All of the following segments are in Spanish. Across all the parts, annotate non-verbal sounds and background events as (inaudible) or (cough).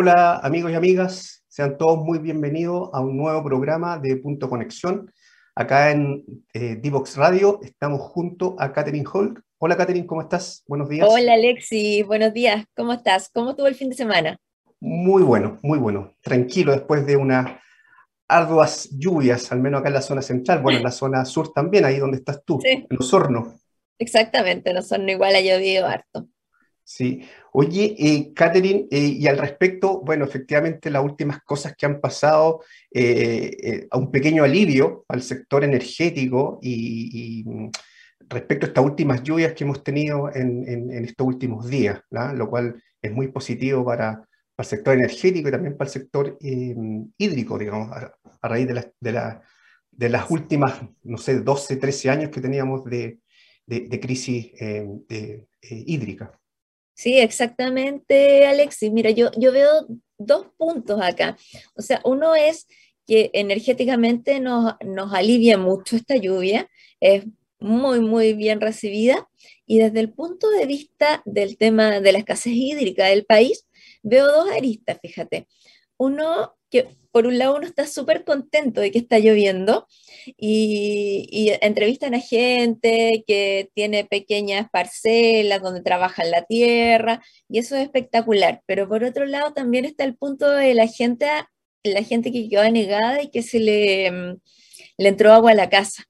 Hola amigos y amigas, sean todos muy bienvenidos a un nuevo programa de Punto Conexión. Acá en eh, Divox Radio estamos junto a Catherine Holt. Hola Catherine, ¿cómo estás? Buenos días. Hola Alexi, buenos días, ¿cómo estás? ¿Cómo estuvo el fin de semana? Muy bueno, muy bueno. Tranquilo después de unas arduas lluvias, al menos acá en la zona central, bueno, en la zona sur también, ahí donde estás tú, en los hornos. Exactamente, en Osorno igual ha llovido harto. Sí. Oye, eh, Catherine, eh, y al respecto, bueno, efectivamente las últimas cosas que han pasado, eh, a un pequeño alivio al sector energético y, mm, respecto a estas últimas lluvias que hemos tenido en, estos últimos días, lo cual es muy positivo para, el sector energético y también para el sector hídrico, digamos, a, raíz de, de, las últimas, no sé, 12, 13 años que teníamos de, crisis hídrica. Sí, exactamente, Alexis. Mira, yo, yo veo dos puntos acá. O sea, uno es que energéticamente nos, nos alivia mucho esta lluvia, es muy, muy bien recibida. Y desde el punto de vista del tema de la escasez hídrica del país, veo dos aristas, fíjate. Uno, que por un lado uno está súper contento de que está lloviendo y, entrevistan a gente que tiene pequeñas parcelas donde trabajan la tierra y eso es espectacular. Pero por otro lado también está el punto de la gente, la gente que quedó negada y que se le, mm, le entró agua a la casa.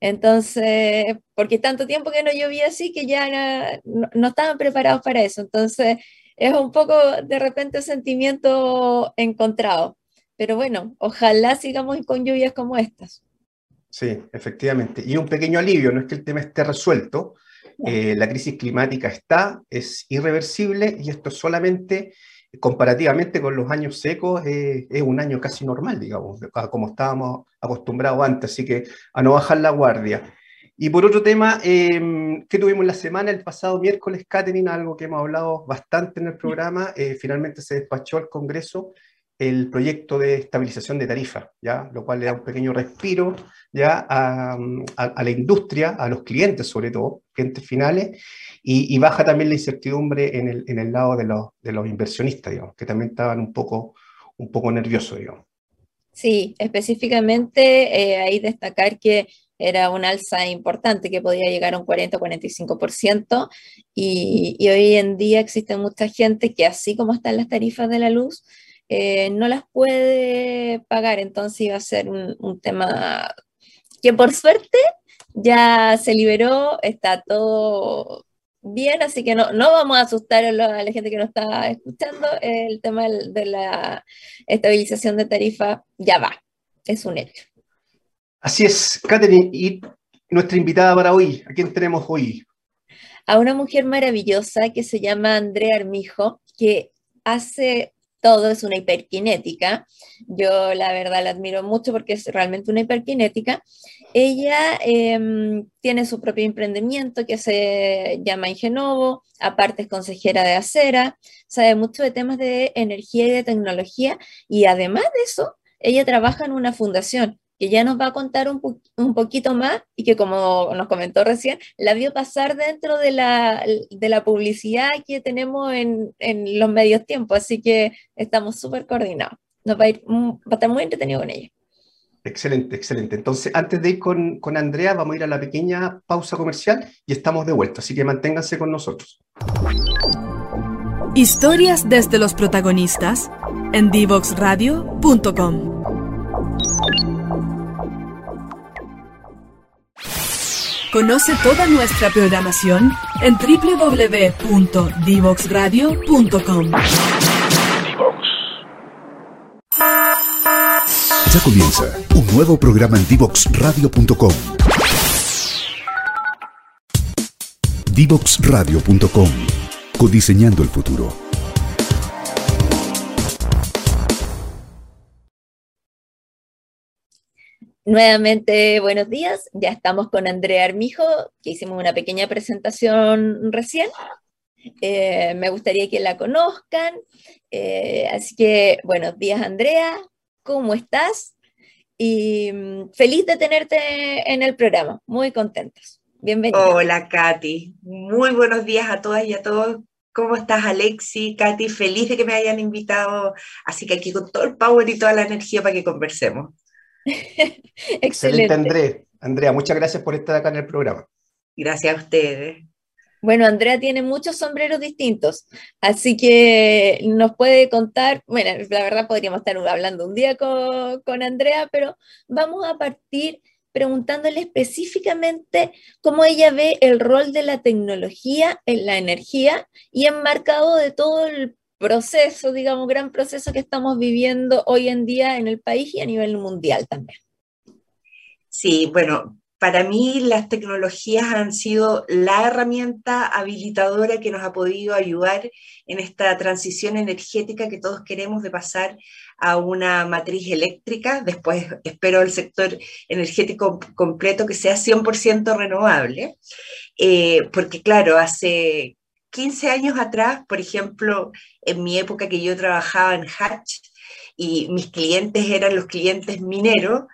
Entonces, porque tanto tiempo que no llovía así que ya no, no estaban preparados para eso. Entonces, es un poco de repente sentimiento encontrado. Pero bueno, ojalá sigamos con lluvias como estas. Sí, efectivamente. Y un pequeño alivio, no es que el tema esté resuelto. Eh, la crisis climática está, es irreversible y esto solamente, comparativamente con los años secos, es un año casi normal, digamos, como estábamos acostumbrados antes. Así que a no bajar la guardia. Y por otro tema, eh, que tuvimos la semana, el pasado miércoles, Catherine, algo que hemos hablado bastante en el programa, eh, finalmente se despachó al Congreso el proyecto de estabilización de tarifa, ¿ya? lo cual le da un pequeño respiro ya a, la industria, a los clientes sobre todo, clientes finales, y, baja también la incertidumbre en el, en el lado de los, de los, inversionistas, digamos, que también estaban un poco, un poco nerviosos. Digamos. Sí, específicamente eh, ahí destacar que era un alza importante que podía llegar a un 40-45%, y, y hoy en día existe mucha gente que así como están las tarifas de la luz, eh, no las puede pagar, entonces iba a ser un, tema que por suerte ya se liberó, está todo bien, así que no, no vamos a asustar a la, gente que nos está escuchando, el tema de la estabilización de tarifa ya va, es un hecho. Así es, Katherine, y nuestra invitada para hoy, ¿a quién tenemos hoy? A una mujer maravillosa que se llama Andrea Armijo, que hace todo, es una hiperkinética. Yo la verdad la admiro mucho porque es realmente una hiperkinética. Ella em, tiene su propio emprendimiento que se llama Ingenovo, aparte es consejera de acera, sabe mucho de temas de energía y de tecnología y además de eso, ella trabaja en una fundación que ya nos va a contar un, un, poquito más y que como nos comentó recién, la vio pasar dentro de la, de la publicidad que tenemos en, en, los medios tiempos, así que estamos súper coordinados. Nos va a, ir, va a estar muy entretenido con ella. Excelente, excelente. Entonces, antes de ir con, con Andrea, vamos a ir a la pequeña pausa comercial y estamos de vuelta, así que manténganse con nosotros. Historias desde los protagonistas en divoxradio.com. Conoce toda nuestra programación en www.divoxradio.com. Ya comienza un nuevo programa en divoxradio.com. Divoxradio.com. Codiseñando el futuro. Nuevamente, buenos días. Ya estamos con Andrea Armijo, que hicimos una pequeña presentación recién. Eh, me gustaría que la conozcan. Eh, así que, buenos días, Andrea. ¿Cómo estás? Y mm, feliz de tenerte en el programa. Muy contentos. Bienvenida. Hola, Katy. Muy buenos días a todas y a todos. ¿Cómo estás, Alexi? Katy, feliz de que me hayan invitado. Así que aquí con todo el power y toda la energía para que conversemos. (laughs) Excelente. Excelente, Andrea, muchas gracias por estar acá en el programa. Gracias a ustedes. Bueno, Andrea tiene muchos sombreros distintos, así que nos puede contar, bueno, la verdad podríamos estar hablando un día con, con Andrea, pero vamos a partir preguntándole específicamente cómo ella ve el rol de la tecnología en la energía y enmarcado de todo el proceso, digamos, gran proceso que estamos viviendo hoy en día en el país y a nivel mundial también. Sí, bueno, para mí las tecnologías han sido la herramienta habilitadora que nos ha podido ayudar en esta transición energética que todos queremos de pasar a una matriz eléctrica. Después espero el sector energético completo que sea 100% renovable. Eh, porque claro, hace 15 años atrás, por ejemplo, en mi época que yo trabajaba en Hatch y mis clientes eran los clientes mineros,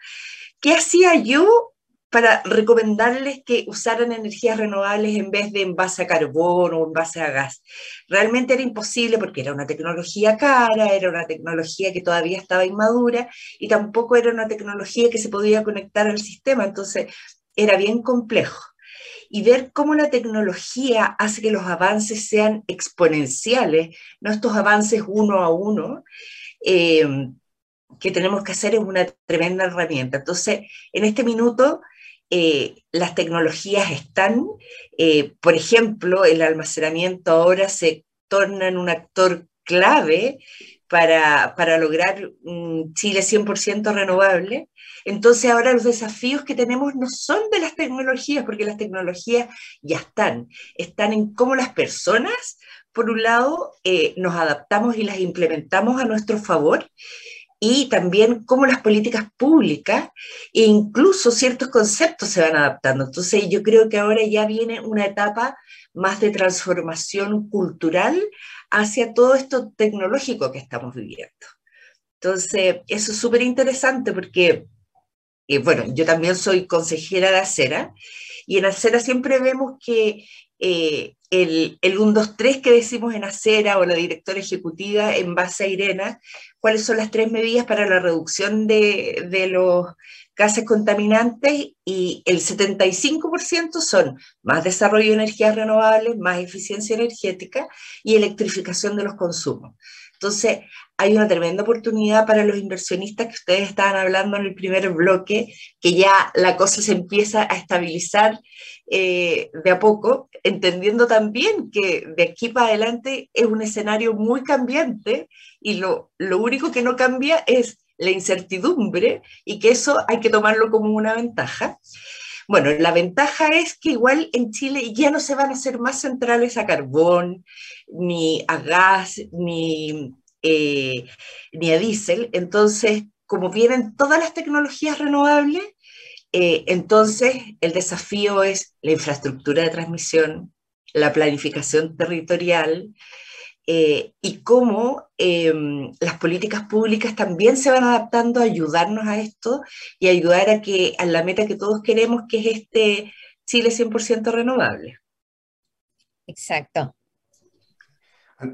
¿qué hacía yo para recomendarles que usaran energías renovables en vez de en base a carbón o en base a gas. Realmente era imposible porque era una tecnología cara, era una tecnología que todavía estaba inmadura y tampoco era una tecnología que se podía conectar al sistema, entonces era bien complejo. Y ver cómo la tecnología hace que los avances sean exponenciales, no estos avances uno a uno, eh, que tenemos que hacer es una tremenda herramienta. Entonces, en este minuto eh, las tecnologías están, eh, por ejemplo, el almacenamiento ahora se torna en un actor clave para, para lograr un Chile 100% renovable. Entonces ahora los desafíos que tenemos no son de las tecnologías, porque las tecnologías ya están, están en cómo las personas, por un lado, eh, nos adaptamos y las implementamos a nuestro favor, y también cómo las políticas públicas e incluso ciertos conceptos se van adaptando. Entonces yo creo que ahora ya viene una etapa más de transformación cultural hacia todo esto tecnológico que estamos viviendo. Entonces, eso es súper interesante porque, eh, bueno, yo también soy consejera de acera y en acera siempre vemos que eh, el, el 1, 2, 3 que decimos en acera o la directora ejecutiva en base a Irena, cuáles son las tres medidas para la reducción de, de los gases contaminantes y el 75% son más desarrollo de energías renovables, más eficiencia energética y electrificación de los consumos. Entonces, hay una tremenda oportunidad para los inversionistas que ustedes estaban hablando en el primer bloque, que ya la cosa se empieza a estabilizar eh, de a poco, entendiendo también que de aquí para adelante es un escenario muy cambiante y lo, lo único que no cambia es la incertidumbre y que eso hay que tomarlo como una ventaja. Bueno, la ventaja es que igual en Chile ya no se van a hacer más centrales a carbón, ni a gas, ni, eh, ni a diésel. Entonces, como vienen todas las tecnologías renovables, eh, entonces el desafío es la infraestructura de transmisión, la planificación territorial, eh, y cómo em, las políticas públicas también se van adaptando a ayudarnos a esto y ayudar a, que, a la meta que todos queremos, que es este Chile 100% renovable. Exacto.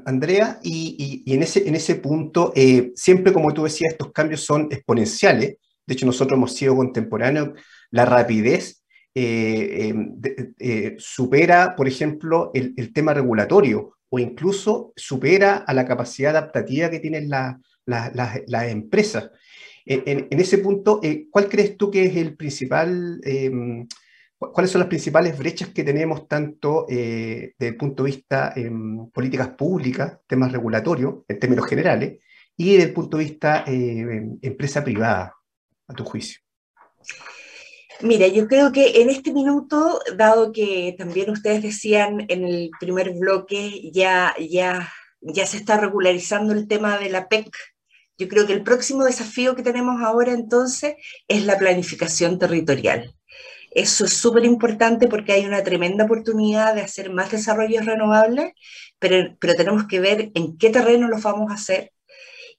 Andrea, y, en, ese, en ese punto, eh, siempre como tú decías, estos cambios son exponenciales. De hecho, nosotros hemos sido contemporáneos. La rapidez eh, em, supera, por ejemplo, el, el tema regulatorio o incluso supera a la capacidad adaptativa que tienen las empresas. En, ese punto, eh, ¿cuál crees tú que es el principal, em, cuáles son las principales brechas que tenemos tanto eh, desde el punto de vista en políticas públicas, temas regulatorios, en términos generales, y desde el punto de vista eh, empresa privada, a tu juicio? Mira, yo creo que en este minuto, dado que también ustedes decían en el primer bloque, ya, ya, ya se está regularizando el tema de la PEC, yo creo que el próximo desafío que tenemos ahora entonces es la planificación territorial. Eso es súper importante porque hay una tremenda oportunidad de hacer más desarrollos renovables, pero, pero tenemos que ver en qué terreno los vamos a hacer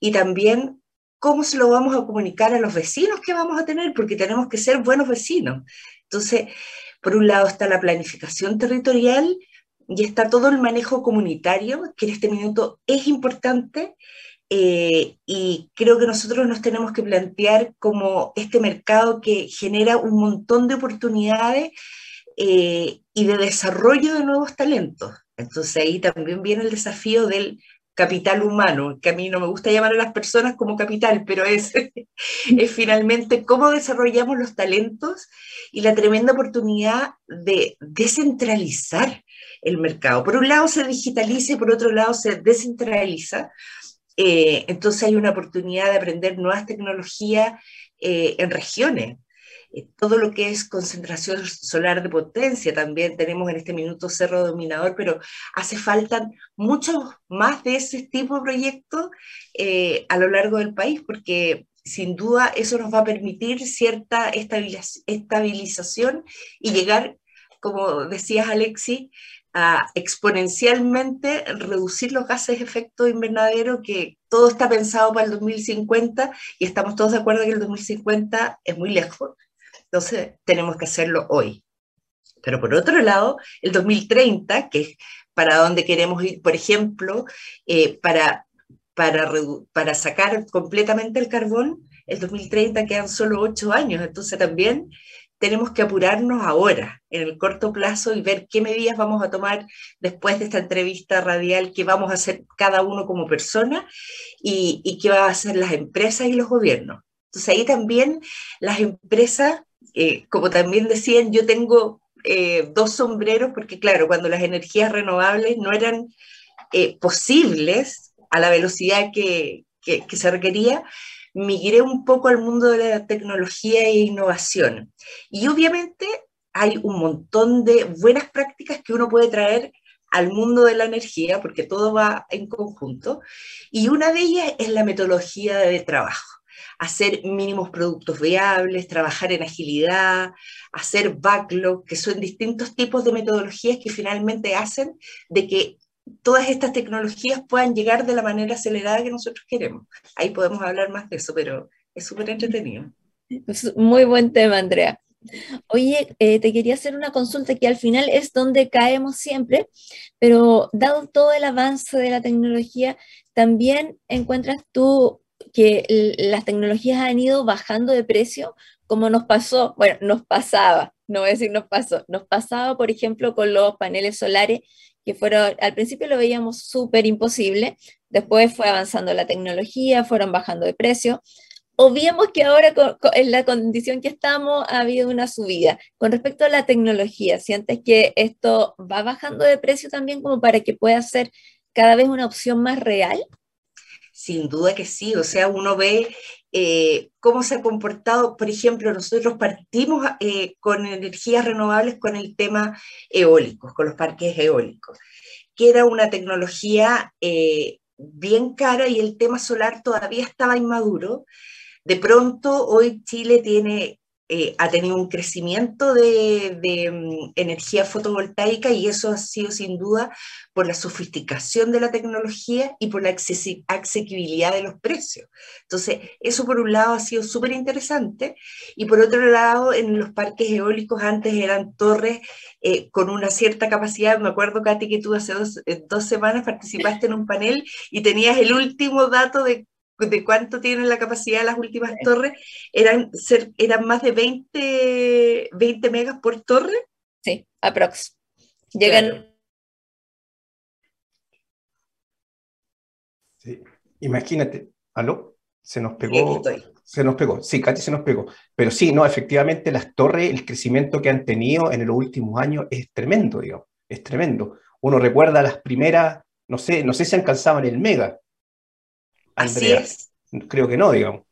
y también ¿cómo se lo vamos a comunicar a los vecinos que vamos a tener? Porque tenemos que ser buenos vecinos. Entonces, por un lado está la planificación territorial y está todo el manejo comunitario, que en este minuto es importante, eh, y creo que nosotros nos tenemos que plantear como este mercado que genera un montón de oportunidades eh, y de desarrollo de nuevos talentos. Entonces ahí también viene el desafío del capital humano, que a mí no me gusta llamar a las personas como capital, pero es, (laughs) es finalmente cómo desarrollamos los talentos y la tremenda oportunidad de descentralizar el mercado. Por un lado se digitaliza y por otro lado se descentraliza. Eh, entonces hay una oportunidad de aprender nuevas tecnologías eh, en regiones. Eh, todo lo que es concentración solar de potencia también tenemos en este minuto Cerro Dominador, pero hace falta muchos más de ese tipo de proyectos a lo largo del país, porque sin duda eso nos va a permitir cierta estabilización y llegar, como decías Alexi, a exponencialmente reducir los gases de efecto invernadero, que todo está pensado para el 2050 y estamos todos de acuerdo que el 2050 es muy lejos. Entonces tenemos que hacerlo hoy. Pero por otro lado, el 2030, que es para donde queremos ir, por ejemplo, eh, para, para, para sacar completamente el carbón, el 2030 quedan solo ocho años. Entonces también tenemos que apurarnos ahora, en el corto plazo, y ver qué medidas vamos a tomar después de esta entrevista radial, qué vamos a hacer cada uno como persona y, qué van a hacer las empresas y los gobiernos. Entonces ahí también las empresas, eh, como también decían, yo tengo eh, dos sombreros, porque claro, cuando las energías renovables no eran eh, posibles a la velocidad que, que se requería, migré un poco al mundo de la tecnología e innovación. Y obviamente hay un montón de buenas prácticas que uno puede traer al mundo de la energía, porque todo va en conjunto, y una de ellas es la metodología de trabajo hacer mínimos productos viables, trabajar en agilidad, hacer backlog, que son distintos tipos de metodologías que finalmente hacen de que todas estas tecnologías puedan llegar de la manera acelerada que nosotros queremos. Ahí podemos hablar más de eso, pero es súper entretenido. Muy buen tema, Andrea. Oye, eh, te quería hacer una consulta que al final es donde caemos siempre, pero dado todo el avance de la tecnología, también encuentras tú que las tecnologías han ido bajando de precio, como nos pasó, bueno, nos pasaba, no voy a decir nos pasó, nos pasaba, por ejemplo, con los paneles solares que fueron, al principio lo veíamos súper imposible, después fue avanzando la tecnología, fueron bajando de precio. Obviemos que ahora en la condición que estamos ha habido una subida. Con respecto a la tecnología, ¿sientes que esto va bajando de precio también como para que pueda ser cada vez una opción más real? Sin duda que sí, o sea, uno ve eh, cómo se ha comportado, por ejemplo, nosotros partimos eh, con energías renovables con el tema eólico, con los parques eólicos, que era una tecnología eh, bien cara y el tema solar todavía estaba inmaduro. De pronto, hoy Chile tiene eh, ha tenido un crecimiento de, mm, energía fotovoltaica y eso ha sido sin duda por la sofisticación de la tecnología y por la asequibilidad de los precios. Entonces, eso por un lado ha sido súper interesante y por otro lado, en los parques eólicos antes eran torres eh, con una cierta capacidad. Me acuerdo, Katy, que tú hace dos, eh, dos semanas participaste en un panel y tenías el último dato de de cuánto tienen la capacidad de las últimas torres, eran, ser, eran más de 20, 20 megas por torre. Sí, aprox. Llegan. Sí. Imagínate, ¿aló? Se nos pegó. Se nos pegó, sí, Katy se nos pegó. Pero sí, no, efectivamente las torres, el crecimiento que han tenido en los últimos años es tremendo, digamos, es tremendo. Uno recuerda las primeras, no sé, no sé si alcanzaban el mega, Así es. Creo que no, digamos.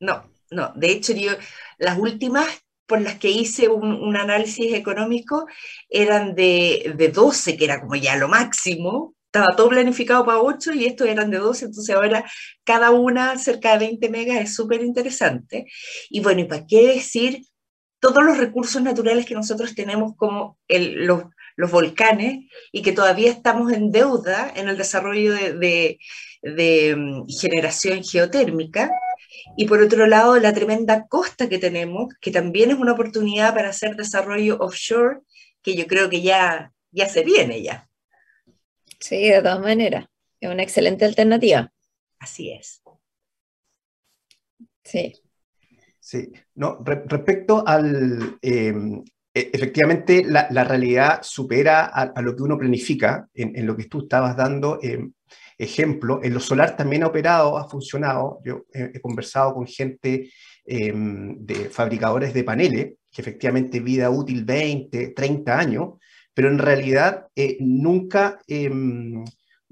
No, no. De hecho, yo, las últimas por las que hice un, análisis económico eran de, de, 12, que era como ya lo máximo. Estaba todo planificado para 8 y estos eran de 12, entonces ahora cada una cerca de 20 megas es súper interesante. Y bueno, ¿y para qué decir todos los recursos naturales que nosotros tenemos como el, los, los volcanes y que todavía estamos en deuda en el desarrollo de, de, mm, generación geotérmica. Y por otro lado, la tremenda costa que tenemos, que también es una oportunidad para hacer desarrollo offshore, que yo creo que ya, ya se viene ya. Sí, de todas maneras, es una excelente alternativa. Así es. Sí. Sí, no, respecto al, em, efectivamente la, realidad supera a, lo que uno planifica, en, lo que tú estabas dando em, ejemplo, en lo solar también ha operado, ha funcionado, yo he, conversado con gente em, de fabricadores de paneles, que efectivamente vida útil 20, 30 años, pero en realidad eh, nunca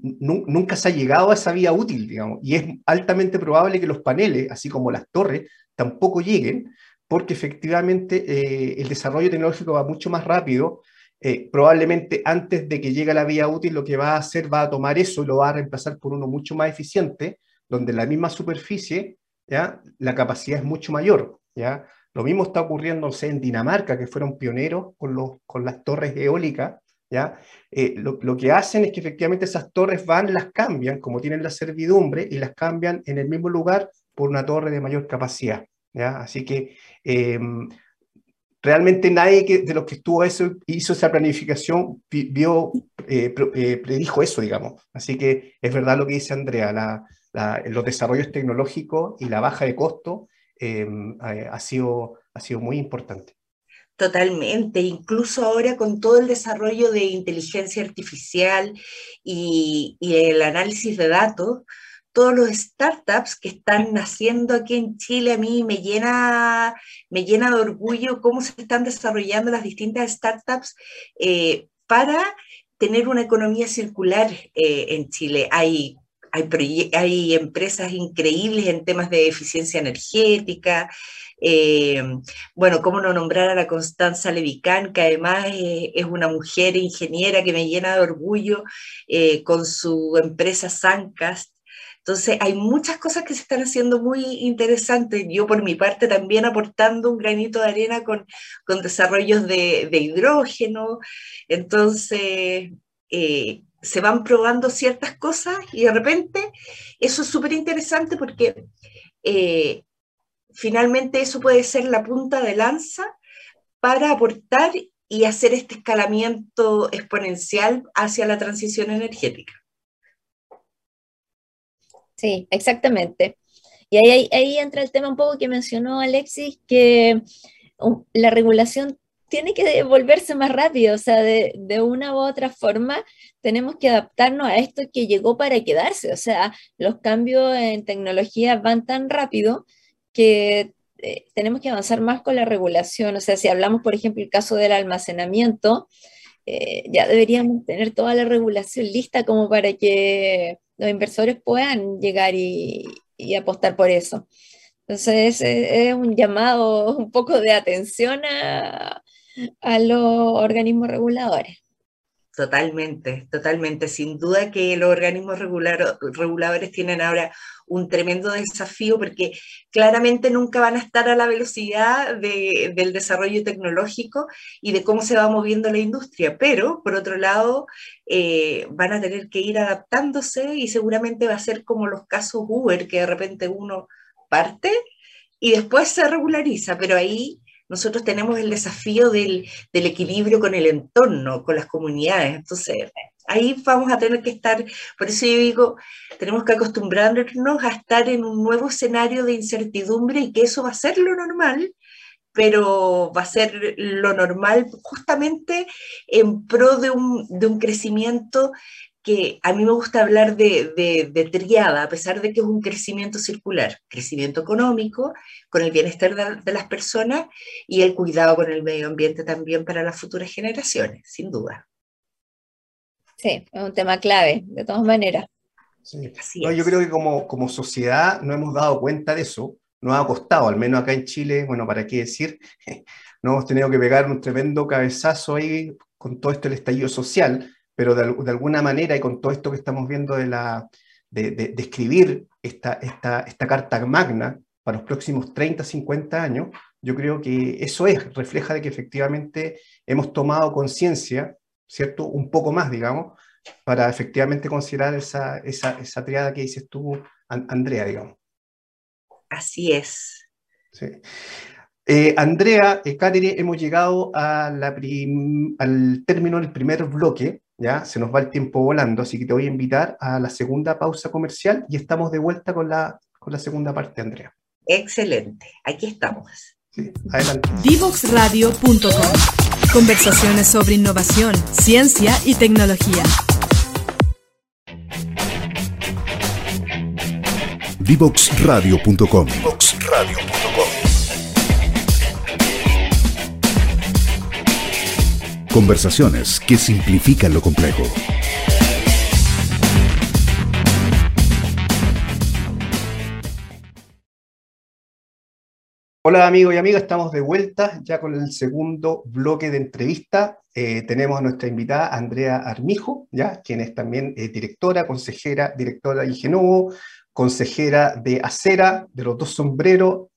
nunca se ha llegado a esa vía útil, digamos, y es altamente probable que los paneles, así como las torres, tampoco lleguen, porque efectivamente eh, el desarrollo tecnológico va mucho más rápido. Eh, probablemente antes de que llegue la vía útil, lo que va a hacer va a tomar eso y lo va a reemplazar por uno mucho más eficiente, donde la misma superficie ¿ya? la capacidad es mucho mayor. ¿ya? Lo mismo está ocurriendo en Dinamarca, que fueron pioneros con, los, con las torres eólicas, ¿ya? Eh, lo, que hacen es que efectivamente esas torres van, las cambian, como tienen la servidumbre, y las cambian en el mismo lugar por una torre de mayor capacidad. ¿Ya? Así que em, realmente nadie que, de los que estuvo eso, hizo esa planificación vio, eh, eh, predijo eso, digamos. Así que es verdad lo que dice Andrea, la, los desarrollos tecnológicos y la baja de costo em, ha, sido, ha sido muy importante. Totalmente, incluso ahora con todo el desarrollo de inteligencia artificial y, el análisis de datos, todos los startups que están naciendo aquí en Chile, a mí me llena, me llena de orgullo cómo se están desarrollando las distintas startups eh, para tener una economía circular eh, en Chile. Hay hay, empresas increíbles en temas de eficiencia energética, eh, bueno, cómo no nombrar a la Constanza Levicán, que además es una mujer ingeniera que me llena de orgullo con su empresa Sancast. Entonces, hay muchas cosas que se están haciendo muy interesantes. Yo, por mi parte, también aportando un granito de arena con, con desarrollos de, de hidrógeno. Entonces, se van probando ciertas cosas y de repente eso es súper interesante porque finalmente eso puede ser la punta de lanza para aportar y hacer este escalamiento exponencial hacia la transición energética. Sí, exactamente. Y ahí, entra el tema un poco que mencionó Alexis, que la regulación tiene que volverse más rápido, o sea, de, de, una u otra forma tenemos que adaptarnos a esto que llegó para quedarse, o sea, los cambios en tecnología van tan rápido que eh, tenemos que avanzar más con la regulación. O sea, si hablamos, por ejemplo, el caso del almacenamiento, eh, ya deberíamos tener toda la regulación lista como para que los inversores puedan llegar y, apostar por eso. Entonces, es un llamado un poco de atención a los organismos reguladores. Totalmente, totalmente. Sin duda que los organismos reguladores tienen ahora un tremendo desafío porque claramente nunca van a estar a la velocidad del desarrollo tecnológico y de cómo se va moviendo la industria, pero por otro lado eh, van a tener que ir adaptándose y seguramente va a ser como los casos Uber, que de repente uno parte y después se regulariza, pero ahí nosotros tenemos el desafío del, equilibrio con el entorno, con las comunidades. Entonces, ahí vamos a tener que estar, por eso yo digo, tenemos que acostumbrarnos a estar en un nuevo escenario de incertidumbre y que eso va a ser lo normal, pero va a ser lo normal justamente en pro de un, de un crecimiento que a mí me gusta hablar de, de, triada, a pesar de que es un crecimiento circular, crecimiento económico, con el bienestar de, las personas y el cuidado con el medio ambiente también para las futuras generaciones, sin duda. Sí, es un tema clave, de todas maneras. yo creo que como, como sociedad no hemos dado cuenta de eso, nos ha costado, al menos acá en Chile, bueno, ¿para qué decir? (laughs) no hemos tenido que pegar un tremendo cabezazo ahí con todo esto el estallido social, pero de, alguna manera, y con todo esto que estamos viendo de, la, de, escribir esta, esta, esta carta magna para los próximos 30, 50 años, yo creo que eso es, refleja de que efectivamente hemos tomado conciencia, ¿cierto? Un poco más, digamos, para efectivamente considerar esa, esa, esa triada que dices tú, Andrea, digamos. Así es. Sí. Eh, Andrea, eh, hemos llegado a la al término del primer bloque ya se nos va el tiempo volando, así que te voy a invitar a la segunda pausa comercial y estamos de vuelta con la, con la segunda parte, Andrea. Excelente, aquí estamos. Sí, adelante. Divoxradio.com. Conversaciones sobre innovación, ciencia y tecnología. Divoxradio.com. Conversaciones que simplifican lo complejo. Hola amigos y amigas, estamos de vuelta ya con el segundo bloque de entrevista. Eh, tenemos a nuestra invitada Andrea Armijo, ¿ya? quien es también eh, directora, consejera, directora de Ingenovo, consejera de Acera, de los dos sombreros,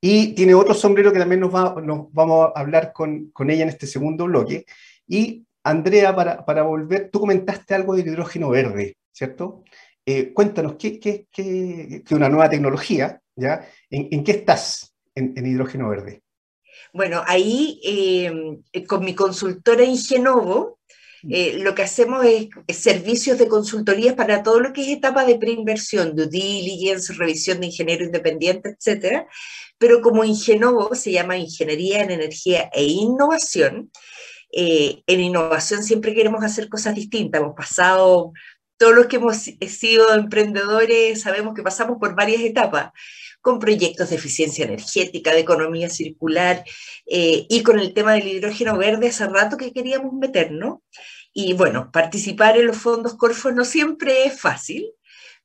y tiene otro sombrero que también nos, va, nos vamos a hablar con, ella en este segundo bloque. Y Andrea, para, volver, tú comentaste algo del hidrógeno verde, ¿cierto? Eh, cuéntanos, ¿qué es qué, una nueva tecnología? ¿ya? ¿En, en qué estás en, en, hidrógeno verde? Bueno, ahí eh, con mi consultora Ingenovo, eh, lo que hacemos es, es, servicios de consultorías para todo lo que es etapa de preinversión, due diligence, revisión de ingeniero independiente, etcétera. Pero como Ingenovo se llama Ingeniería en Energía e Innovación, eh, en innovación siempre queremos hacer cosas distintas. Hemos pasado, todos los que hemos sido emprendedores sabemos que pasamos por varias etapas con proyectos de eficiencia energética, de economía circular eh, y con el tema del hidrógeno verde hace rato que queríamos meternos. Y bueno, participar en los fondos Corfo no siempre es fácil,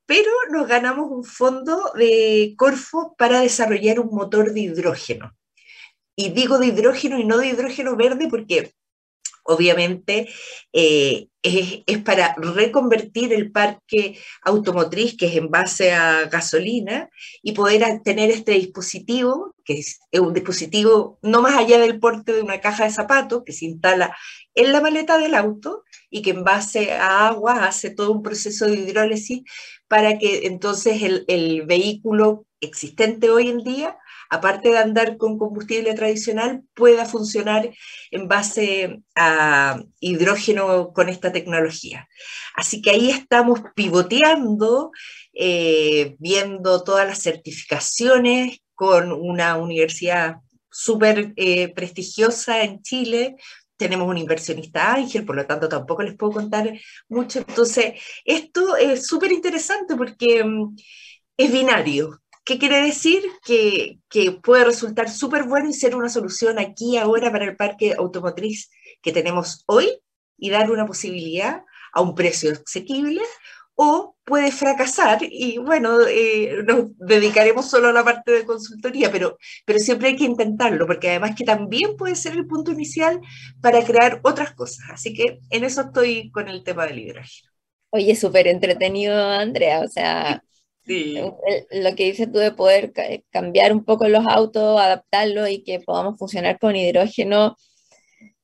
pero nos ganamos un fondo de Corfo para desarrollar un motor de hidrógeno. Y digo de hidrógeno y no de hidrógeno verde porque obviamente eh, es, es, para reconvertir el parque automotriz que es en base a gasolina y poder tener este dispositivo, que es un dispositivo no más allá del porte de una caja de zapatos, que se instala en la maleta del auto y que en base a agua hace todo un proceso de hidrólisis para que entonces el, el vehículo existente hoy en día aparte de andar con combustible tradicional, pueda funcionar en base a hidrógeno con esta tecnología. Así que ahí estamos pivoteando, eh, viendo todas las certificaciones con una universidad súper eh, prestigiosa en Chile, tenemos un inversionista ángel, por lo tanto tampoco les puedo contar mucho. Entonces, esto es súper interesante porque um, es binario. ¿Qué quiere decir? Que, que puede resultar súper bueno y ser una solución aquí ahora para el parque automotriz que tenemos hoy y dar una posibilidad a un precio asequible o puede fracasar y bueno, eh, nos dedicaremos solo a la parte de consultoría, pero, pero siempre hay que intentarlo, porque además que también puede ser el punto inicial para crear otras cosas. Así que en eso estoy con el tema del hidrógeno. Oye, súper entretenido, Andrea, o sea, Sí. Lo que dices tú de poder cambiar un poco los autos, adaptarlos y que podamos funcionar con hidrógeno,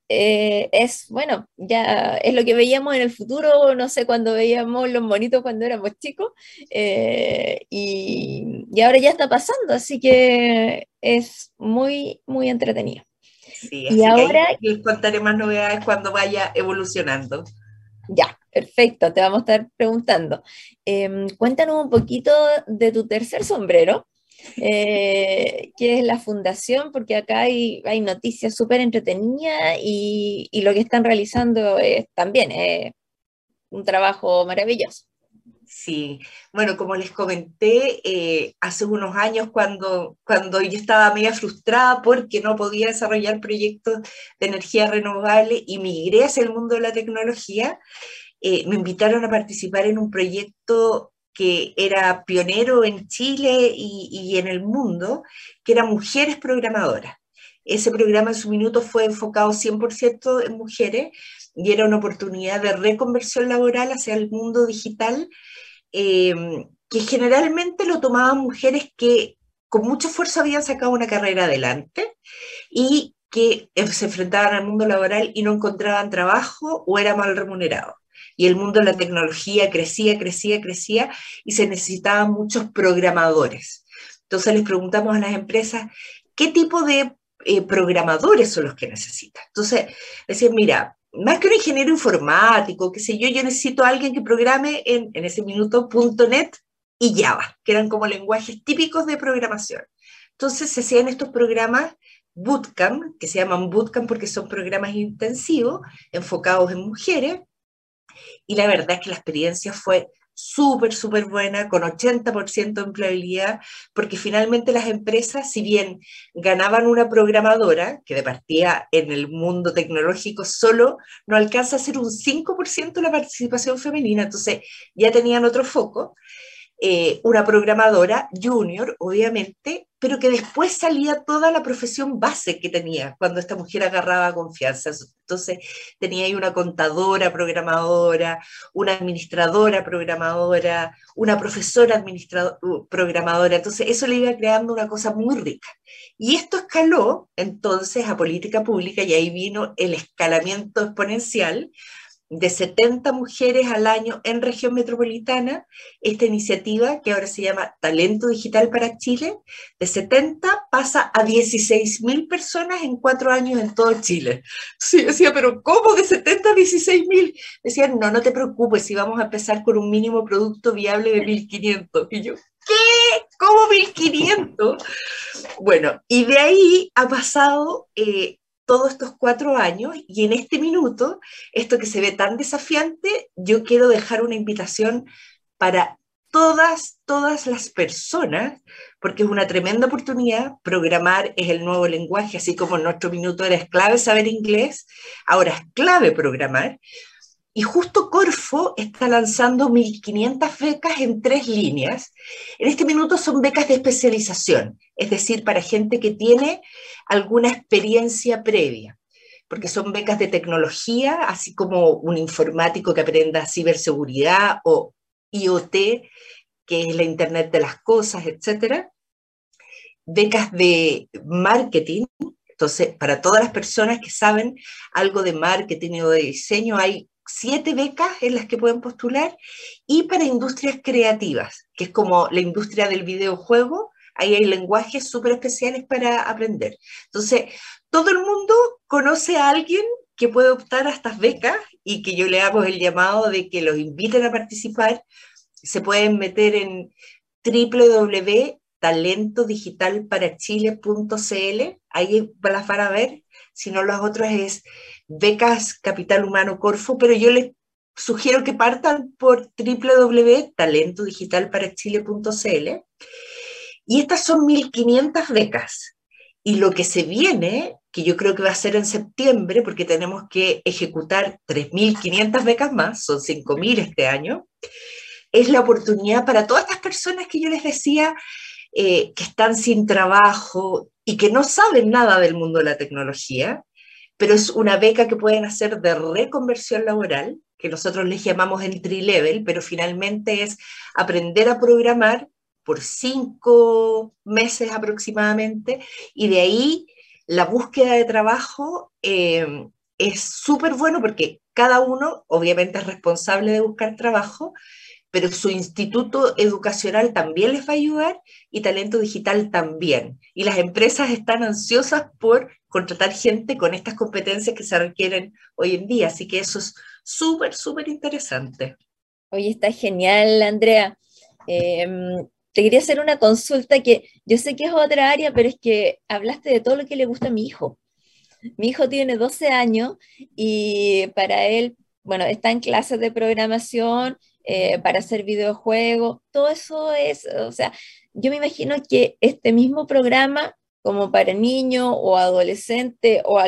eh, es, bueno, ya es lo que veíamos en el futuro, no sé, cuando veíamos los monitos cuando éramos chicos, eh, y, y, ahora ya está pasando, así que es muy, muy entretenido. Sí, y ahora... les contaré más novedades cuando vaya evolucionando. Ya, perfecto, te vamos a estar preguntando. Eh, cuéntanos un poquito de tu tercer sombrero, eh, que es la fundación, porque acá hay, noticias súper entretenidas y, y, lo que están realizando es también es un trabajo maravilloso. Sí, bueno, como les comenté, eh, hace unos años cuando, cuando yo estaba media frustrada porque no podía desarrollar proyectos de energía renovable y migré hacia el mundo de la tecnología, eh, me invitaron a participar en un proyecto que era pionero en Chile y, y en el mundo, que era Mujeres Programadoras. Ese programa en su minuto fue enfocado 100% en mujeres y era una oportunidad de reconversión laboral hacia el mundo digital eh, que generalmente lo tomaban mujeres que con mucho esfuerzo habían sacado una carrera adelante y que eh, se enfrentaban al mundo laboral y no encontraban trabajo o era mal remunerado. Y el mundo de la tecnología crecía, crecía, crecía y se necesitaban muchos programadores. Entonces les preguntamos a las empresas, ¿qué tipo de eh, programadores son los que necesitan? Entonces decían, mira, más que un ingeniero informático, qué sé yo, yo necesito a alguien que programe en, en ese minuto .NET y Java, que eran como lenguajes típicos de programación. Entonces se hacían estos programas bootcamp, que se llaman bootcamp porque son programas intensivos, enfocados en mujeres, y la verdad es que la experiencia fue súper, súper buena, con 80% de empleabilidad, porque finalmente las empresas, si bien ganaban una programadora, que de partida en el mundo tecnológico solo no alcanza a ser un 5% la participación femenina, entonces ya tenían otro foco, eh, una programadora junior, obviamente, pero que después salía toda la profesión base que tenía cuando esta mujer agarraba confianza. Entonces tenía ahí una contadora programadora, una administradora programadora, una profesora programadora. Entonces eso le iba creando una cosa muy rica. Y esto escaló entonces a política pública y ahí vino el escalamiento exponencial de 70 mujeres al año en región metropolitana, esta iniciativa que ahora se llama Talento Digital para Chile, de 70 pasa a 16 mil personas en cuatro años en todo Chile. Sí, decía, pero ¿cómo de 70 a 16 mil? Decían, no, no te preocupes, si vamos a empezar con un mínimo producto viable de 1.500. Y yo, ¿qué? ¿Cómo 1.500? Bueno, y de ahí ha pasado... Eh, todos estos cuatro años y en este minuto, esto que se ve tan desafiante, yo quiero dejar una invitación para todas, todas las personas, porque es una tremenda oportunidad. Programar es el nuevo lenguaje, así como en nuestro minuto era clave saber inglés, ahora es clave programar. Y justo Corfo está lanzando 1.500 becas en tres líneas. En este minuto son becas de especialización, es decir, para gente que tiene alguna experiencia previa, porque son becas de tecnología, así como un informático que aprenda ciberseguridad o IoT, que es la Internet de las Cosas, etc. Becas de marketing, entonces, para todas las personas que saben algo de marketing o de diseño, hay siete becas en las que pueden postular y para industrias creativas, que es como la industria del videojuego, ahí hay lenguajes súper especiales para aprender. Entonces, todo el mundo conoce a alguien que puede optar a estas becas y que yo le hago el llamado de que los inviten a participar. Se pueden meter en www.talentodigitalparachile.cl, ahí las van a ver. Si no, los otros es becas Capital Humano Corfo, pero yo les sugiero que partan por www.talentodigitalparachile.cl y estas son 1.500 becas. Y lo que se viene, que yo creo que va a ser en septiembre, porque tenemos que ejecutar 3.500 becas más, son 5.000 este año, es la oportunidad para todas estas personas que yo les decía eh, que están sin trabajo y que no saben nada del mundo de la tecnología, pero es una beca que pueden hacer de reconversión laboral, que nosotros les llamamos entry level, pero finalmente es aprender a programar por cinco meses aproximadamente, y de ahí la búsqueda de trabajo eh, es súper bueno porque cada uno obviamente es responsable de buscar trabajo, pero su instituto educacional también les va a ayudar y talento digital también. Y las empresas están ansiosas por contratar gente con estas competencias que se requieren hoy en día. Así que eso es súper, súper interesante. Oye, está genial, Andrea. Em, te quería hacer una consulta que yo sé que es otra área, pero es que hablaste de todo lo que le gusta a mi hijo. Mi hijo tiene 12 años y para él, bueno, está en clases de programación eh, para hacer videojuegos, todo eso es, o sea, yo me imagino que este mismo programa como para niños o adolescentes o,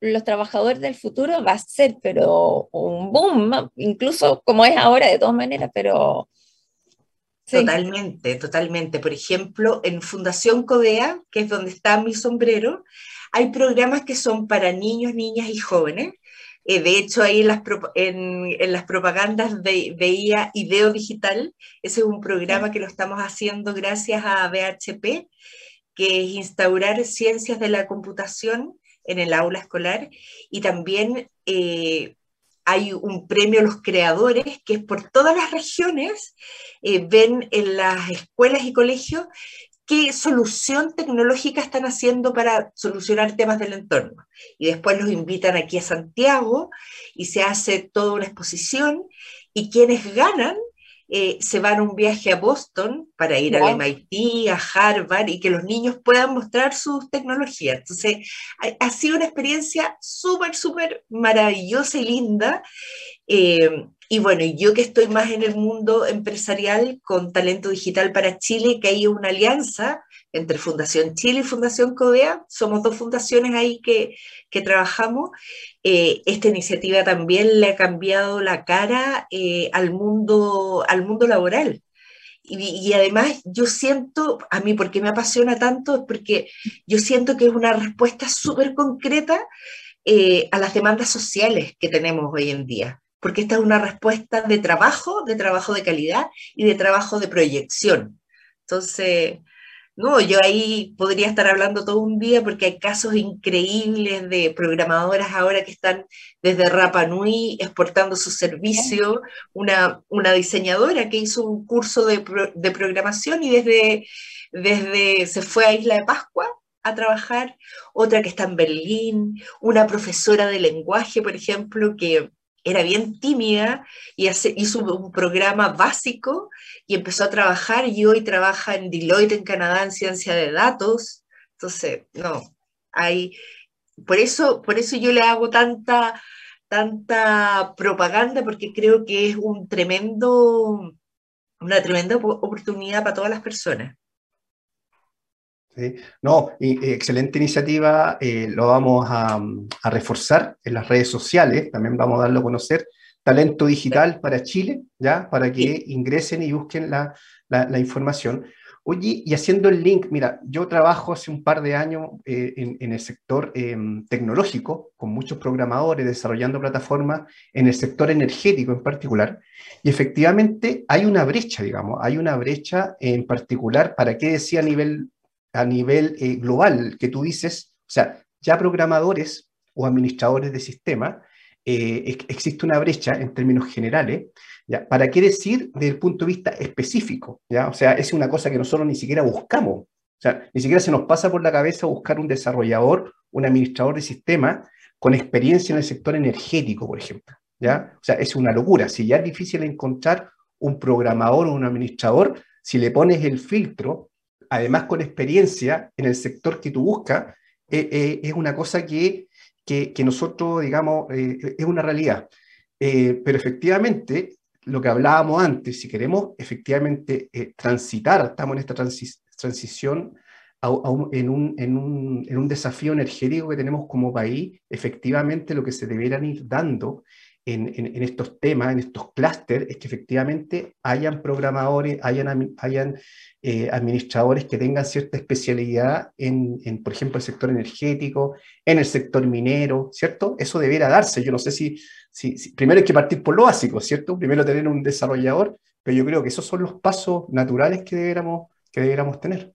los trabajadores del futuro va a ser, pero un boom, incluso como es ahora de todas maneras, pero... Totalmente, totalmente. Por ejemplo, en Fundación Codea, que es donde está mi sombrero, hay programas que son para niños, niñas y jóvenes, eh, de hecho, ahí en las, en, las propagandas veía Ideo Digital. Ese es un programa que lo estamos haciendo gracias a BHP, que es instaurar ciencias de la computación en el aula escolar. Y también eh, hay un premio a los creadores que es por todas las regiones, eh, ven en las escuelas y colegios qué solución tecnológica están haciendo para solucionar temas del entorno. Y después los invitan aquí a Santiago y se hace toda una exposición y quienes ganan eh, se van a un viaje a Boston para ir al MIT, a Harvard y que los niños puedan mostrar sus tecnologías. Entonces, ha, sido una experiencia súper, súper maravillosa y linda. Eh, y bueno, yo que estoy más en el mundo empresarial con Talento Digital para Chile, que hay una alianza entre Fundación Chile y Fundación CODEA, somos dos fundaciones ahí que, que trabajamos. Eh, esta iniciativa también le ha cambiado la cara eh, al, mundo, al mundo laboral. Y, además yo siento, a mí porque me apasiona tanto, es porque yo siento que es una respuesta súper concreta eh, a las demandas sociales que tenemos hoy en día porque esta es una respuesta de trabajo, de trabajo de calidad y de trabajo de proyección. Entonces, no, yo ahí podría estar hablando todo un día porque hay casos increíbles de programadoras ahora que están desde Rapa Nui exportando su servicio, una, una diseñadora que hizo un curso de, de programación y desde, desde se fue a Isla de Pascua a trabajar, otra que está en Berlín, una profesora de lenguaje, por ejemplo, que era bien tímida y hizo un programa básico y empezó a trabajar y hoy trabaja en Deloitte en Canadá en ciencia de datos. Entonces, no, hay, por eso, por eso yo le hago tanta, tanta propaganda porque creo que es un tremendo, una tremenda oportunidad para todas las personas. No, excelente iniciativa, eh, lo vamos a, reforzar en las redes sociales, también vamos a darlo a conocer. Talento Digital para Chile, ¿ya? Para que ingresen y busquen la, información. Oye, y haciendo el link, mira, yo trabajo hace un par de años eh, en, el sector em, tecnológico, con muchos programadores desarrollando plataformas en el sector energético en particular, y efectivamente hay una brecha, digamos, hay una brecha en particular, ¿para qué decía a nivel a nivel eh, global que tú dices, o sea, ya programadores o administradores de sistemas, eh, existe una brecha en términos generales, ¿ya? ¿Para qué decir desde el punto de vista específico? ¿ya? O sea, es una cosa que nosotros ni siquiera buscamos. O sea, ni siquiera se nos pasa por la cabeza buscar un desarrollador, un administrador de sistemas con experiencia en el sector energético, por ejemplo. ¿ya? O sea, es una locura. Si ya es difícil encontrar un programador o un administrador, si le pones el filtro además con experiencia en el sector que tú buscas, eh, eh, es una cosa que, que, nosotros, digamos, eh, es una realidad. pero efectivamente, lo que hablábamos antes, si queremos efectivamente transitar, estamos en esta transición en, un, en, un, en, un, desafío energético que tenemos como país, efectivamente lo que se deberán ir dando en, estos temas, en estos clústeres, es que efectivamente hayan programadores, hayan, hayan eh, administradores que tengan cierta especialidad en, por ejemplo, el sector energético, en el sector minero, ¿cierto? Eso debiera darse. Yo no sé si, si, primero hay que partir por lo básico, ¿cierto? Primero tener un desarrollador, pero yo creo que esos son los pasos naturales que debiéramos, que debiéramos tener.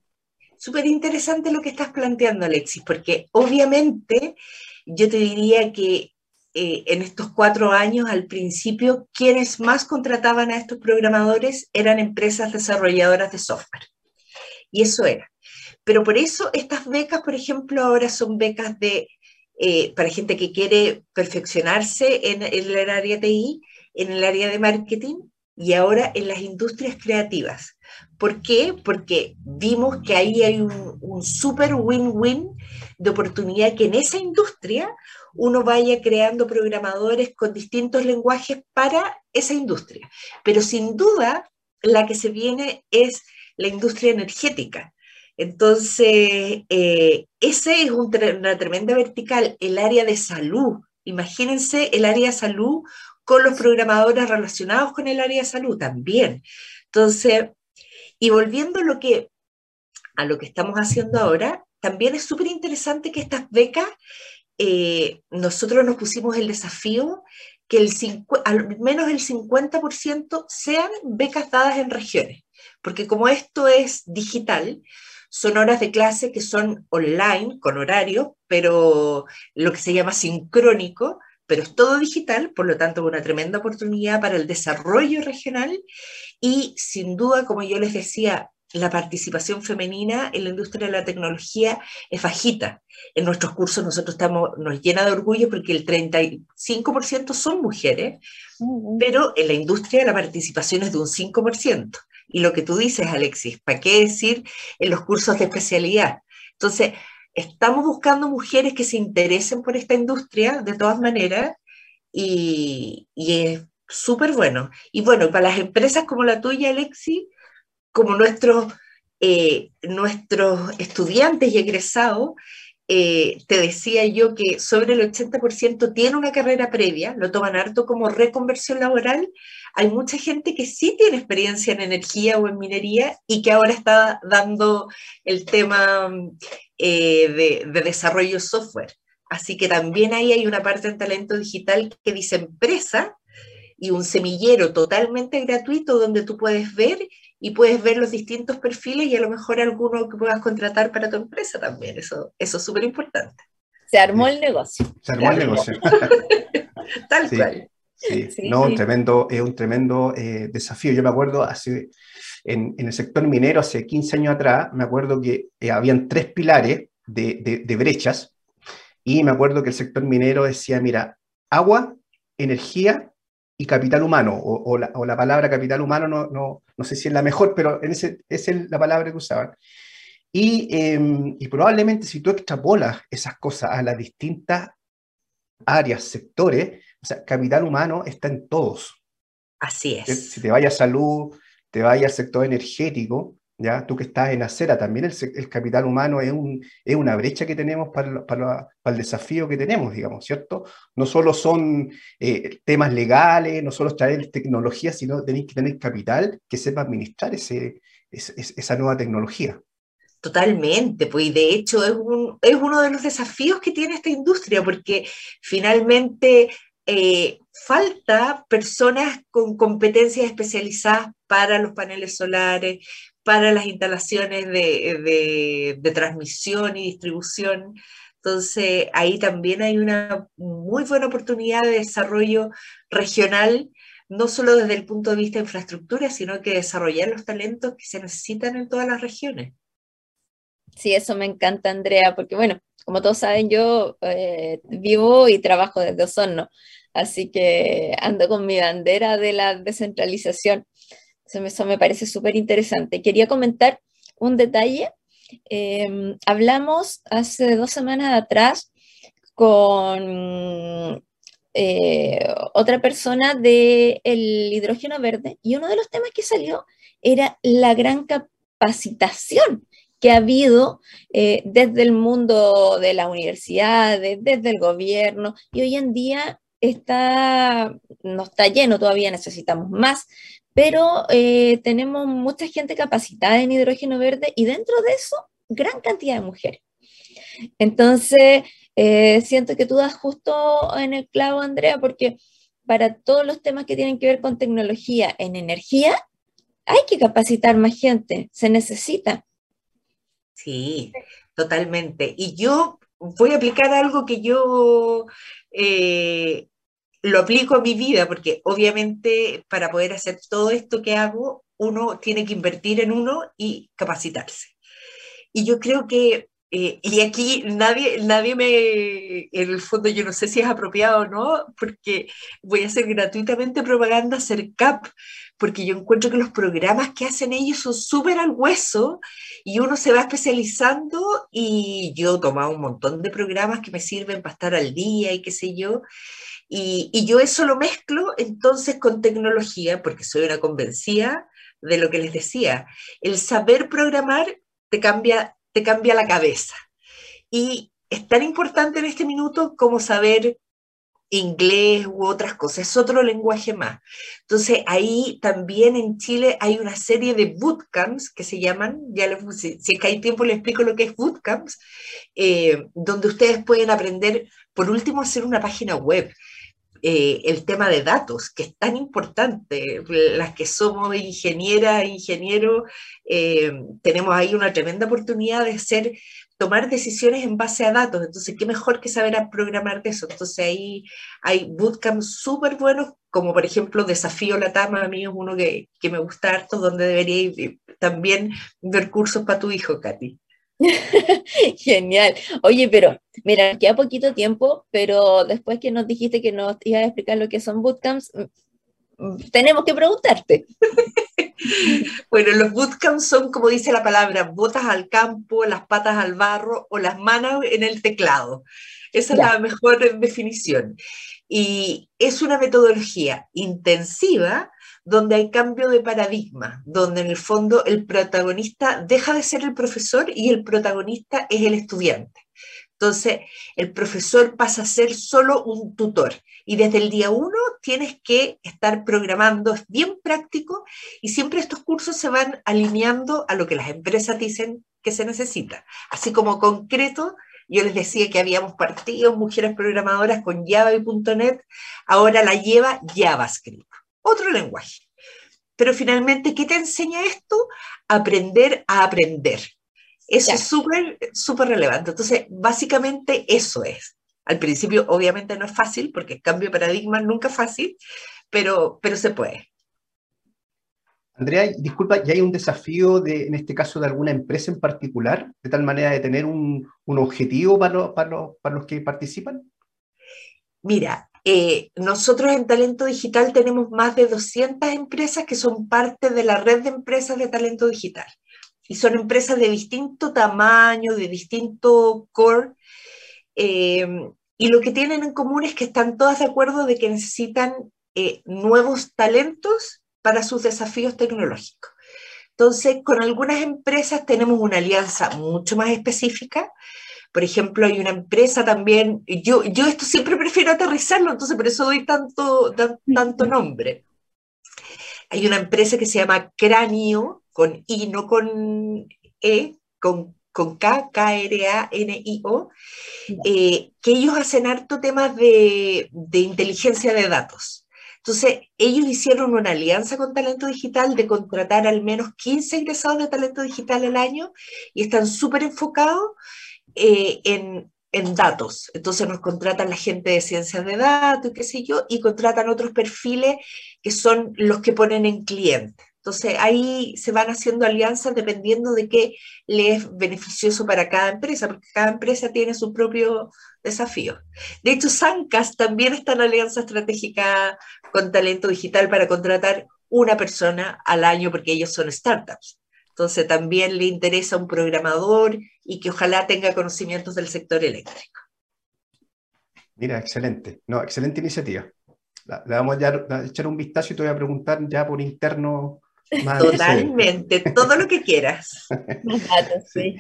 Súper interesante lo que estás planteando, Alexis, porque obviamente yo te diría que eh, en estos cuatro años, al principio, quienes más contrataban a estos programadores eran empresas desarrolladoras de software. Y eso era. Pero por eso estas becas, por ejemplo, ahora son becas de, eh, para gente que quiere perfeccionarse en, el área TI, en el área de marketing y ahora en las industrias creativas. ¿Por qué? Porque vimos que ahí hay un, un súper win-win de oportunidad que en esa industria uno vaya creando programadores con distintos lenguajes para esa industria. Pero sin duda, la que se viene es la industria energética. Entonces, eh, ese es una tremenda vertical, el área de salud. Imagínense el área de salud con los programadores relacionados con el área de salud también. Entonces, y volviendo a lo que, a lo que estamos haciendo ahora, también es súper interesante que estas becas eh, nosotros nos pusimos el desafío que al menos el 50% sean becas dadas en regiones, porque como esto es digital, son horas de clase que son online, con horario, pero lo que se llama sincrónico, pero es todo digital, por lo tanto, una tremenda oportunidad para el desarrollo regional. Y sin duda, como yo les decía, la participación femenina en la industria de la tecnología es bajita. En nuestros cursos nosotros estamos, nos llena de orgullo porque el 35% son mujeres, pero en la industria la participación es de un 5%. Y lo que tú dices, Alexis, ¿para qué decir en los cursos de especialidad? Entonces, estamos buscando mujeres que se interesen por esta industria de todas maneras y, y es súper bueno. Y bueno, para las empresas como la tuya, Alexis, como nuestros, eh, nuestros estudiantes y egresados, eh, te decía yo que sobre el 80% tiene una carrera previa, lo toman harto como reconversión laboral. Hay mucha gente que sí tiene experiencia en energía o en minería y que ahora está dando el tema eh, de, de desarrollo software. Así que también ahí hay una parte en talento digital que dice empresa y un semillero totalmente gratuito donde tú puedes ver y puedes ver los distintos perfiles y a lo mejor alguno que puedas contratar para tu empresa también. Eso, eso es súper importante. Se armó el negocio. Se armó el negocio. (laughs) Tal cual. Sí. no, Un tremendo, es un tremendo eh, desafío. Yo me acuerdo hace, en, en, el sector minero, hace 15 años atrás, me acuerdo que eh, habían tres pilares de, de, de brechas y me acuerdo que el sector minero decía, mira, agua, energía y capital humano, o, la, o, la, palabra capital humano no, no, no, sé si es la mejor, pero en ese, esa es la palabra que usaban. Y, eh, y, probablemente si tú extrapolas esas cosas a las distintas áreas, sectores, o sea, capital humano está en todos. Así es. Si te vaya a salud, te vaya al sector energético, Tú que estás en acera, también el, capital humano es, un, es, una brecha que tenemos para, el desafío que tenemos, digamos, ¿cierto? No solo son eh, temas legales, no solo traer tecnología, sino tenéis que tener capital que sepa administrar esa nueva tecnología. Totalmente, pues de hecho es uno de los desafíos que tiene esta industria, porque finalmente eh, falta personas con competencias especializadas para los paneles solares, para las instalaciones de, de, transmisión y distribución. Entonces, ahí también hay una muy buena oportunidad de desarrollo regional, no solo desde el punto de vista de infraestructura, sino que desarrollar los talentos que se necesitan en todas las regiones. Sí, eso me encanta, Andrea, porque bueno, como todos saben, yo eh, vivo y trabajo desde Osorno, así que ando con mi bandera de la descentralización eso me parece súper interesante. Quería comentar un detalle. Eh, hablamos hace dos semanas atrás con eh, otra persona del hidrógeno verde y uno de los temas que salió era la gran capacitación que ha habido eh, desde el mundo de la universidad, desde el gobierno, y hoy en día está, no está lleno, todavía necesitamos más, pero eh, tenemos mucha gente capacitada en hidrógeno verde y dentro de eso, gran cantidad de mujeres. Entonces, eh, siento que tú das justo en el clavo, Andrea, porque para todos los temas que tienen que ver con tecnología en energía, hay que capacitar más gente, se necesita. Sí, totalmente. Y yo voy a aplicar algo que yo eh, lo aplico a mi vida, porque obviamente para poder hacer todo esto que hago, uno tiene que invertir en uno y capacitarse. Y yo creo que, eh, y aquí nadie, nadie me, en el fondo yo no sé si es apropiado o no, porque voy a hacer gratuitamente propaganda CERCAP, porque yo encuentro que los programas que hacen ellos son súper al hueso y uno se va especializando y yo he tomado un montón de programas que me sirven para estar al día y qué sé yo. Y, yo eso lo mezclo entonces con tecnología, porque soy una convencida de lo que les decía. El saber programar te cambia, te cambia la cabeza. Y es tan importante en este minuto como saber inglés u otras cosas, es otro lenguaje más. Entonces ahí también en Chile hay una serie de bootcamps que se llaman, ya les, si, si hay tiempo les explico lo que es bootcamps, eh, donde ustedes pueden aprender, por último, hacer una página web. Eh, el tema de datos, que es tan importante. Las que somos ingenieras, ingenieros, eh, tenemos ahí una tremenda oportunidad de ser, tomar decisiones en base a datos. Entonces, qué mejor que saber programar de eso. Entonces, ahí hay bootcamps súper buenos, como por ejemplo Desafío la Tama, a mí es uno que, que me gusta harto, donde debería también ver cursos para tu hijo, Katy. (laughs) Genial. Oye, pero mira, queda poquito tiempo, pero después que nos dijiste que nos ibas a explicar lo que son bootcamps, mm, mm, tenemos que preguntarte. (laughs) bueno, los bootcamps son, como dice la palabra, botas al campo, las patas al barro o las manos en el teclado. Esa es la mejor definición. Y es una metodología intensiva donde hay cambio de paradigma, donde en el fondo el protagonista deja de ser el profesor y el protagonista es el estudiante. Entonces, el profesor pasa a ser solo un tutor y desde el día uno tienes que estar programando, es bien práctico y siempre estos cursos se van alineando a lo que las empresas dicen que se necesita. Así como concreto, yo les decía que habíamos partido mujeres programadoras con Java y .NET, ahora la lleva JavaScript otro lenguaje. Pero finalmente, ¿qué te enseña esto? Aprender a aprender. Eso es súper, súper relevante. Entonces, básicamente eso es. Al principio, obviamente, no es fácil, porque el cambio de paradigma nunca es fácil, pero, pero se puede. Andrea, disculpa, ¿ya hay un desafío de, en este caso de alguna empresa en particular, de tal manera de tener un, un objetivo para, para, para los que participan? Mira, eh, nosotros en Talento Digital tenemos más de 200 empresas que son parte de la red de empresas de talento digital. Y son empresas de distinto tamaño, de distinto core. Eh, y lo que tienen en común es que están todas de acuerdo de que necesitan eh, nuevos talentos para sus desafíos tecnológicos. Entonces, con algunas empresas tenemos una alianza mucho más específica, por ejemplo, hay una empresa también, yo, yo esto siempre prefiero aterrizarlo, entonces por eso doy tanto, tanto nombre. Hay una empresa que se llama Cráneo, con I, no con E, con, con K, K-R-A-N-I-O, eh, que ellos hacen harto temas de, de inteligencia de datos. Entonces, ellos hicieron una alianza con Talento Digital de contratar al menos 15 ingresados de Talento Digital al año y están súper enfocados eh, en, datos. Entonces nos contratan la gente de ciencias de datos, qué sé yo, y contratan otros perfiles que son los que ponen en cliente. Entonces ahí se van haciendo alianzas dependiendo de qué le es beneficioso para cada empresa, porque cada empresa tiene su propio desafío. De hecho, Sancas también está en alianza estratégica con talento digital para contratar una persona al año porque ellos son startups. Entonces también le interesa un programador y que ojalá tenga conocimientos del sector eléctrico. Mira, excelente. No, excelente iniciativa. Le vamos a echar un vistazo y te voy a preguntar ya por interno. Totalmente, todo lo que quieras. (laughs) sí.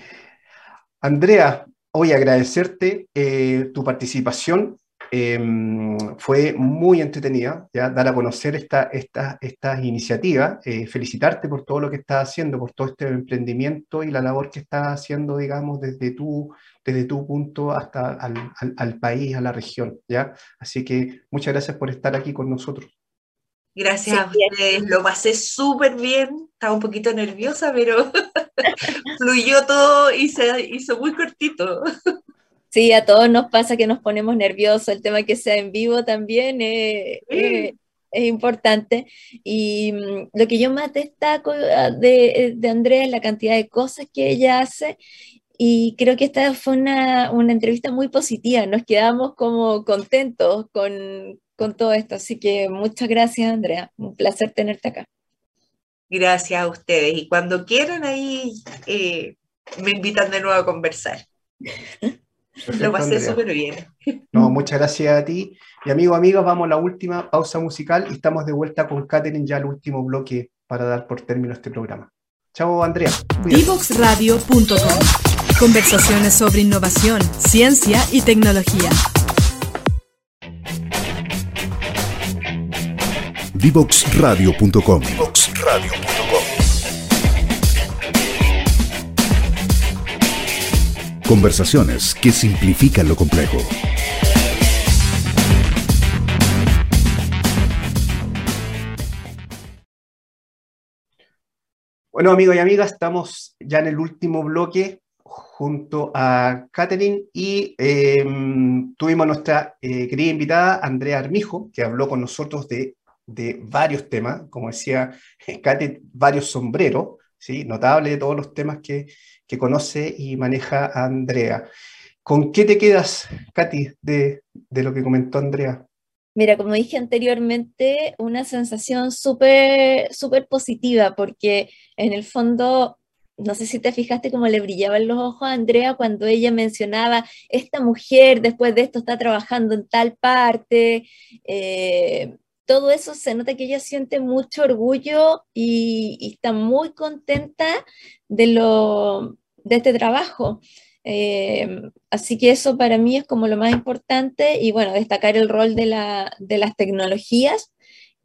Andrea, hoy agradecerte eh, tu participación Em, fue muy entretenida, ¿ya? dar a conocer esta, esta, estas iniciativas, eh, felicitarte por todo lo que estás haciendo, por todo este emprendimiento y la labor que estás haciendo, digamos, desde tu, desde tu punto hasta al, al, país, a la región. ¿ya? Así que muchas gracias por estar aquí con nosotros. Gracias a ustedes, lo pasé súper bien, estaba un poquito nerviosa, pero (laughs) fluyó todo y se hizo muy cortito. (laughs) Sí, a todos nos pasa que nos ponemos nerviosos, el tema que sea en vivo también es, importante. Y mm, lo que yo más destaco ah, de, de, Andrea es la cantidad de cosas que ella hace. Y creo que esta fue una, una entrevista muy positiva, nos quedamos como contentos con, con todo esto. Así que muchas gracias, Andrea. Un placer tenerte acá. Gracias a ustedes. Y cuando quieran, ahí eh, me invitan de nuevo a conversar. (laughs) (laughs) Lo pasé súper bien. No, muchas gracias a ti. Y amigos, amigas, vamos a la última pausa musical y estamos de vuelta con Katherine ya el último bloque para dar por término este programa. Chao, Andrea. Divoxradio.com Conversaciones sobre innovación, ciencia y tecnología. Divoxradio.com Conversaciones que simplifican lo complejo. Bueno, amigos y amigas, estamos ya en el último bloque junto a Catherine y em, tuvimos nuestra eh, querida invitada Andrea Armijo, que habló con nosotros de, de varios temas, como decía (laughs) Catherine, varios sombreros, ¿sí? notable de todos los temas que, que conoce y maneja Andrea. ¿Con qué te quedas, Katy, de, de lo que comentó Andrea? Mira, como dije anteriormente, una sensación súper, súper positiva, porque en el fondo, no sé si te fijaste cómo le brillaban los ojos a Andrea cuando ella mencionaba, esta mujer después de esto está trabajando en tal parte, eh, todo eso se nota que ella siente mucho orgullo y, está muy contenta de, lo, de este trabajo. Eh, así que eso para mí es como lo más importante y bueno, destacar el rol de, la, de las tecnologías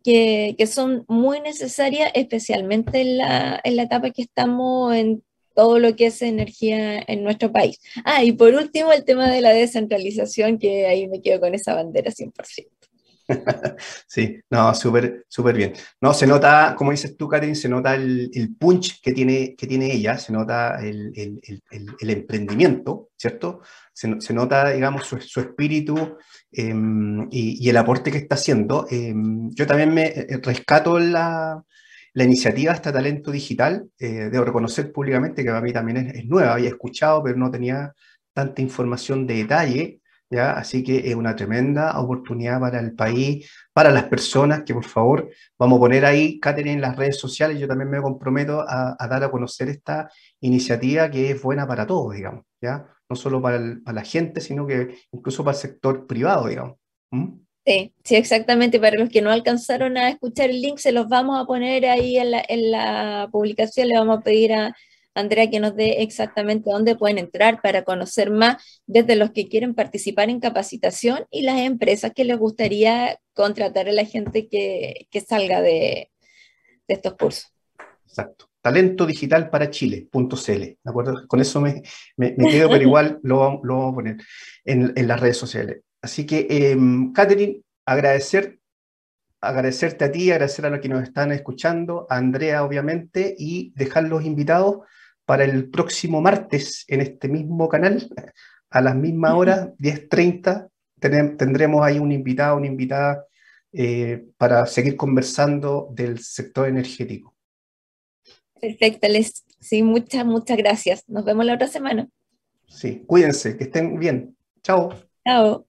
que, que, son muy necesarias, especialmente en la, en la etapa que estamos en todo lo que es energía en nuestro país. Ah, y por último el tema de la descentralización, que ahí me quedo con esa bandera 100%. (laughs) Sí, no, súper, bien. No, se nota, como dices tú, Catherine, se nota el, punch que tiene, que tiene ella, se nota el, emprendimiento, ¿cierto? Se, nota, digamos, su, espíritu em, y, el aporte que está haciendo. Em, yo también me eh, rescato la, iniciativa, esta talento digital. Eh, debo reconocer públicamente que para mí también es, es nueva, había escuchado, pero no tenía tanta información de detalle. ¿Ya? Así que es una tremenda oportunidad para el país, para las personas, que por favor vamos a poner ahí, Catherine, en las redes sociales, yo también me comprometo a, dar a conocer esta iniciativa que es buena para todos, digamos, ¿ya? No solo para, la gente, sino que incluso para el sector privado, digamos. ¿Mm? Sí, sí, exactamente. Para los que no alcanzaron a escuchar el link, se los vamos a poner ahí en la, en la publicación, le vamos a pedir a, Andrea, que nos dé exactamente dónde pueden entrar para conocer más desde los que quieren participar en capacitación y las empresas que les gustaría contratar a la gente que, salga de, estos cursos. Exacto. Talento digital para Chile.cl. ¿De acuerdo? Con eso me, quedo, pero igual (laughs) lo, vamos a poner en, las redes sociales. Así que, eh, Catherine, agradecer agradecerte a ti, agradecer a los que nos están escuchando, a Andrea obviamente, y dejar los invitados para el próximo martes en este mismo canal, a las mismas horas, 10.30, tendremos ahí un invitado, una invitada eh, para seguir conversando del sector energético. Perfecto, Les. Sí, muchas, muchas gracias. Nos vemos la otra semana. Sí, cuídense, que estén bien. Chao. Chao.